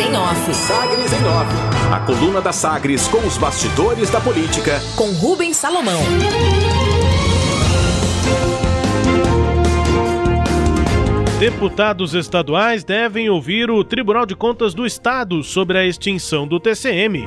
em Off. Sagres em Off. A coluna da Sagres com os bastidores da política. Com Rubens Salomão. Deputados estaduais devem ouvir o Tribunal de Contas do Estado sobre a extinção do TCM.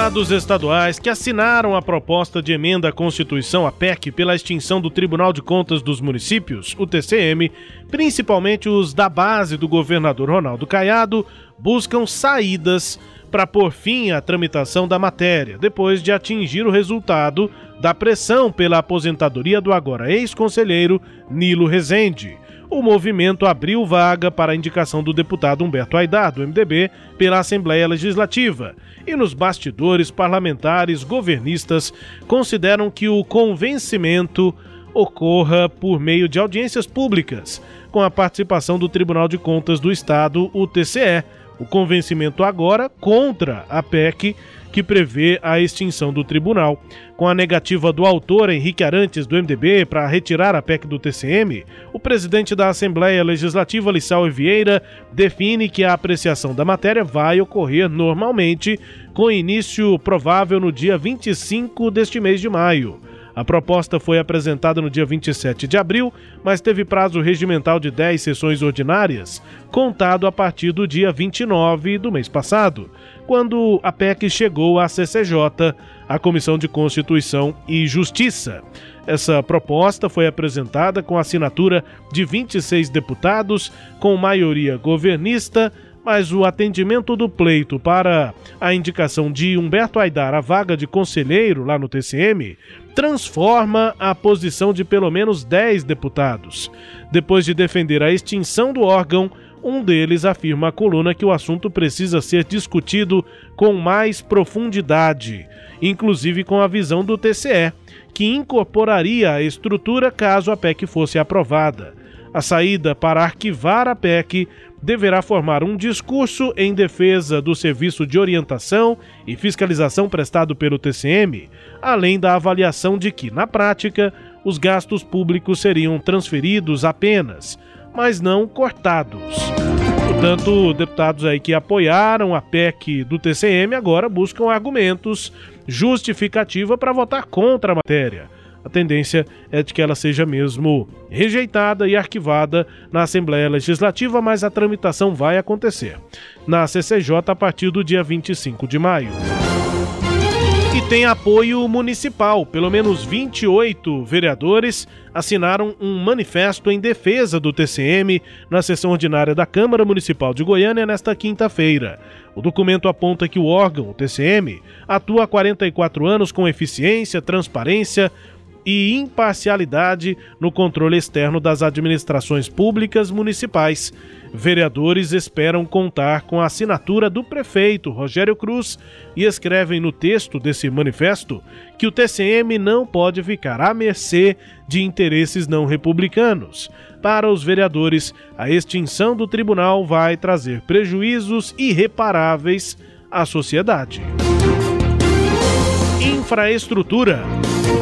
Deputados estaduais que assinaram a proposta de emenda à Constituição, a PEC, pela extinção do Tribunal de Contas dos Municípios, o TCM, principalmente os da base do governador Ronaldo Caiado, buscam saídas para pôr fim à tramitação da matéria, depois de atingir o resultado da pressão pela aposentadoria do agora ex-conselheiro Nilo Rezende. O movimento abriu vaga para a indicação do deputado Humberto Aidar, do MDB, pela Assembleia Legislativa. E nos bastidores parlamentares governistas consideram que o convencimento ocorra por meio de audiências públicas, com a participação do Tribunal de Contas do Estado, o TCE. O convencimento agora contra a PEC que prevê a extinção do tribunal. Com a negativa do autor Henrique Arantes, do MDB, para retirar a PEC do TCM, o presidente da Assembleia Legislativa, Lissau Vieira, define que a apreciação da matéria vai ocorrer normalmente, com início provável no dia 25 deste mês de maio. A proposta foi apresentada no dia 27 de abril, mas teve prazo regimental de 10 sessões ordinárias, contado a partir do dia 29 do mês passado, quando a PEC chegou à CCJ, a Comissão de Constituição e Justiça. Essa proposta foi apresentada com assinatura de 26 deputados, com maioria governista mas o atendimento do pleito para a indicação de Humberto Aidar à vaga de conselheiro lá no TCM transforma a posição de pelo menos 10 deputados. Depois de defender a extinção do órgão, um deles afirma à coluna que o assunto precisa ser discutido com mais profundidade, inclusive com a visão do TCE, que incorporaria a estrutura caso a PEC fosse aprovada. A saída para arquivar a PEC deverá formar um discurso em defesa do serviço de orientação e fiscalização prestado pelo TCM, além da avaliação de que, na prática, os gastos públicos seriam transferidos apenas, mas não cortados. Portanto, deputados aí que apoiaram a PEC do TCM agora buscam argumentos justificativa para votar contra a matéria a tendência é de que ela seja mesmo rejeitada e arquivada na Assembleia Legislativa, mas a tramitação vai acontecer na CCJ a partir do dia 25 de maio. E tem apoio municipal. Pelo menos 28 vereadores assinaram um manifesto em defesa do TCM na sessão ordinária da Câmara Municipal de Goiânia nesta quinta-feira. O documento aponta que o órgão, o TCM, atua há 44 anos com eficiência, transparência, e imparcialidade no controle externo das administrações públicas municipais. Vereadores esperam contar com a assinatura do prefeito Rogério Cruz e escrevem no texto desse manifesto que o TCM não pode ficar à mercê de interesses não republicanos. Para os vereadores, a extinção do tribunal vai trazer prejuízos irreparáveis à sociedade. Infraestrutura.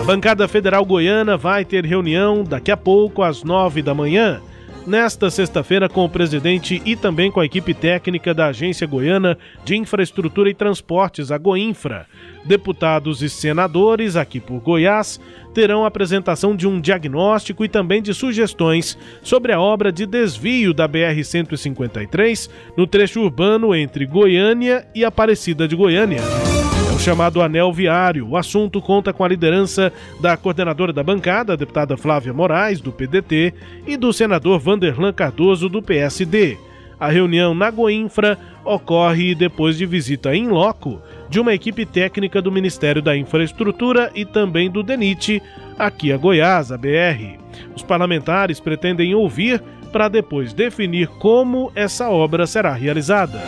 A bancada federal goiana vai ter reunião daqui a pouco, às nove da manhã, nesta sexta-feira, com o presidente e também com a equipe técnica da Agência Goiana de Infraestrutura e Transportes, a Goinfra. Deputados e senadores aqui por Goiás terão apresentação de um diagnóstico e também de sugestões sobre a obra de desvio da BR-153 no trecho urbano entre Goiânia e Aparecida de Goiânia o chamado Anel Viário. O assunto conta com a liderança da coordenadora da bancada, a deputada Flávia Moraes, do PDT, e do senador Vanderlan Cardoso, do PSD. A reunião na Goinfra ocorre depois de visita em loco de uma equipe técnica do Ministério da Infraestrutura e também do DENIT, aqui a Goiás, a BR. Os parlamentares pretendem ouvir para depois definir como essa obra será realizada.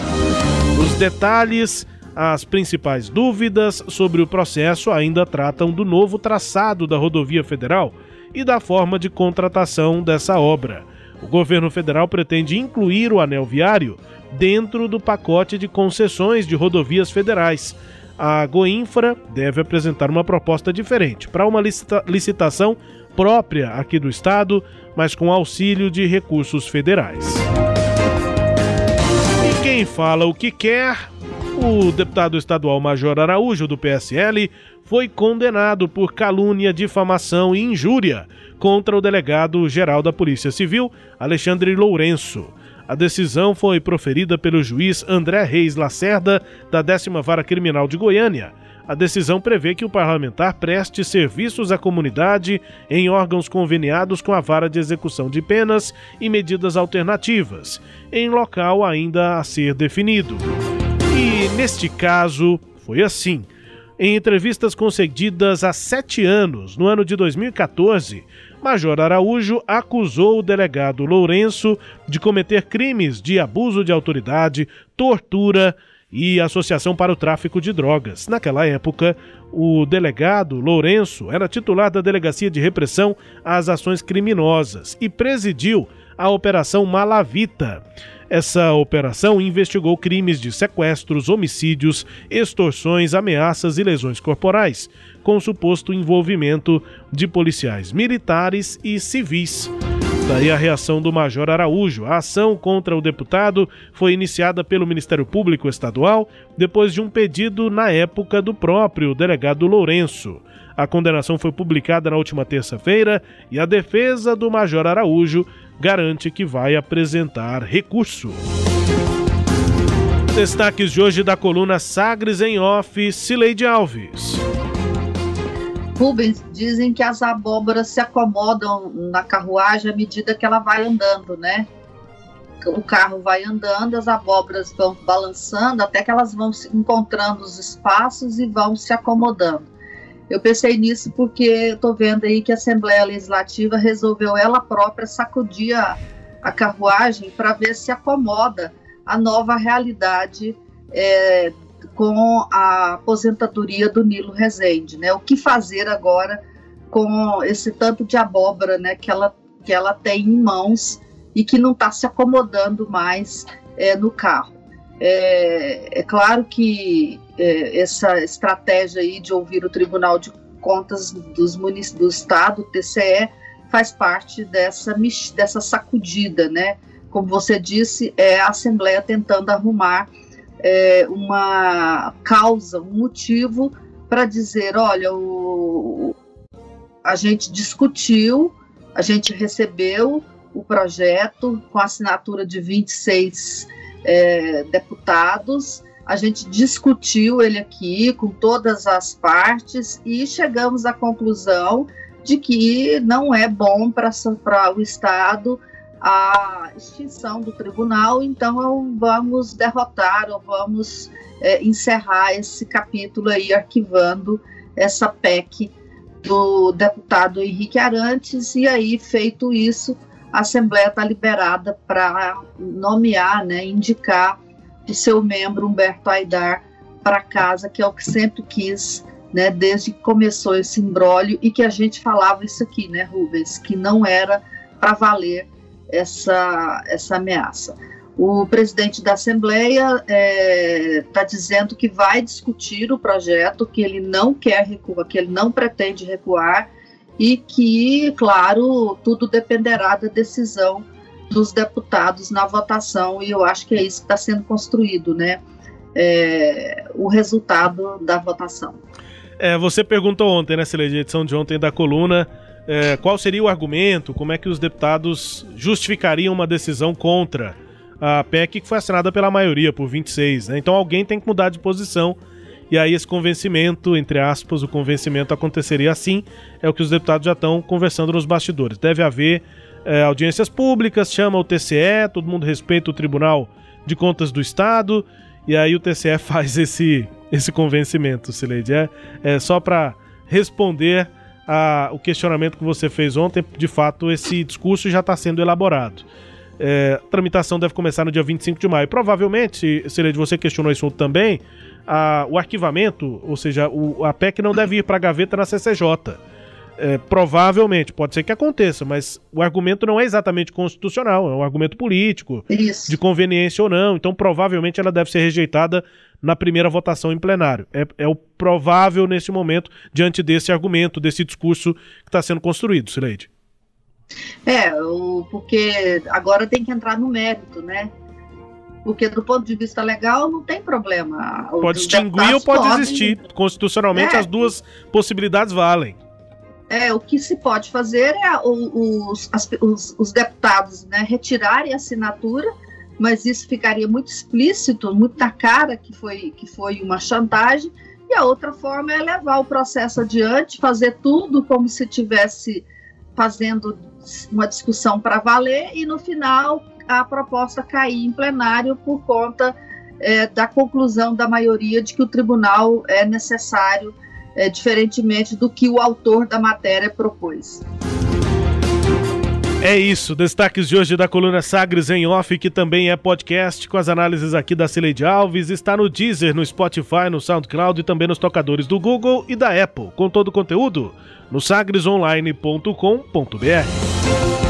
Os detalhes as principais dúvidas sobre o processo ainda tratam do novo traçado da rodovia federal e da forma de contratação dessa obra. O governo federal pretende incluir o anel viário dentro do pacote de concessões de rodovias federais. A Goinfra deve apresentar uma proposta diferente para uma licita licitação própria aqui do estado, mas com auxílio de recursos federais. Quem fala o que quer, o deputado estadual Major Araújo, do PSL, foi condenado por calúnia, difamação e injúria contra o delegado-geral da Polícia Civil, Alexandre Lourenço. A decisão foi proferida pelo juiz André Reis Lacerda, da 10 Vara Criminal de Goiânia. A decisão prevê que o parlamentar preste serviços à comunidade em órgãos conveniados com a Vara de Execução de Penas e medidas alternativas, em local ainda a ser definido. E neste caso, foi assim. Em entrevistas concedidas há sete anos, no ano de 2014, Major Araújo acusou o delegado Lourenço de cometer crimes de abuso de autoridade, tortura e associação para o tráfico de drogas. Naquela época, o delegado Lourenço era titular da Delegacia de Repressão às Ações Criminosas e presidiu a Operação Malavita. Essa operação investigou crimes de sequestros, homicídios, extorsões, ameaças e lesões corporais, com suposto envolvimento de policiais militares e civis. Daí a reação do Major Araújo. A ação contra o deputado foi iniciada pelo Ministério Público Estadual depois de um pedido na época do próprio delegado Lourenço. A condenação foi publicada na última terça-feira e a defesa do Major Araújo garante que vai apresentar recurso. Destaques de hoje da coluna Sagres em Off, Cileide Alves. Rubens, dizem que as abóboras se acomodam na carruagem à medida que ela vai andando, né? O carro vai andando, as abóboras vão balançando até que elas vão encontrando os espaços e vão se acomodando. Eu pensei nisso porque estou vendo aí que a Assembleia Legislativa resolveu ela própria sacudir a, a carruagem para ver se acomoda a nova realidade é, com a aposentadoria do Nilo Rezende, né? O que fazer agora com esse tanto de abóbora, né, que ela que ela tem em mãos e que não está se acomodando mais é, no carro. É, é claro que essa estratégia aí de ouvir o Tribunal de Contas dos do Estado, TCE, faz parte dessa, dessa sacudida, né? Como você disse, é a Assembleia tentando arrumar é, uma causa, um motivo para dizer, olha, o, a gente discutiu, a gente recebeu o projeto com assinatura de 26 é, deputados. A gente discutiu ele aqui com todas as partes e chegamos à conclusão de que não é bom para o Estado a extinção do tribunal, então vamos derrotar ou vamos é, encerrar esse capítulo aí, arquivando essa PEC do deputado Henrique Arantes, e aí, feito isso, a Assembleia está liberada para nomear, né, indicar o seu membro Humberto Aidar para casa, que é o que sempre quis, né, desde que começou esse embrólio e que a gente falava isso aqui, né, Rubens, que não era para valer essa, essa ameaça. O presidente da Assembleia está é, tá dizendo que vai discutir o projeto, que ele não quer recuar, que ele não pretende recuar, e que, claro, tudo dependerá da decisão dos deputados na votação, e eu acho que é isso que está sendo construído, né? É, o resultado da votação. É, você perguntou ontem, né, Celeste, edição de ontem da coluna, é, qual seria o argumento, como é que os deputados justificariam uma decisão contra a PEC que foi assinada pela maioria, por 26, né? Então alguém tem que mudar de posição e aí esse convencimento, entre aspas, o convencimento aconteceria assim, é o que os deputados já estão conversando nos bastidores. Deve haver é, audiências públicas, chama o TCE, todo mundo respeita o Tribunal de Contas do Estado, e aí o TCE faz esse, esse convencimento, Sileide. É, é só para responder a, o questionamento que você fez ontem, de fato, esse discurso já está sendo elaborado. É, a tramitação deve começar no dia 25 de maio. Provavelmente, Sileide, você questionou isso também, a, o arquivamento, ou seja, o, a PEC não deve ir para a gaveta na CCJ. É, provavelmente, pode ser que aconteça, mas o argumento não é exatamente constitucional, é um argumento político, Isso. de conveniência ou não. Então, provavelmente, ela deve ser rejeitada na primeira votação em plenário. É, é o provável nesse momento, diante desse argumento, desse discurso que está sendo construído, Sileide. É, o, porque agora tem que entrar no mérito, né? Porque do ponto de vista legal não tem problema. Pode extinguir ou pode podem... existir. Constitucionalmente é, as duas possibilidades valem. É, o que se pode fazer é os, os, os deputados né, retirarem a assinatura, mas isso ficaria muito explícito, muito na cara que foi, que foi uma chantagem, e a outra forma é levar o processo adiante, fazer tudo como se tivesse fazendo uma discussão para valer e no final a proposta cair em plenário por conta é, da conclusão da maioria de que o tribunal é necessário, é, diferentemente do que o autor da matéria propôs. É isso, destaques de hoje da coluna Sagres em Off, que também é podcast, com as análises aqui da Cileide Alves, está no Deezer, no Spotify, no SoundCloud e também nos tocadores do Google e da Apple, com todo o conteúdo no sagresonline.com.br.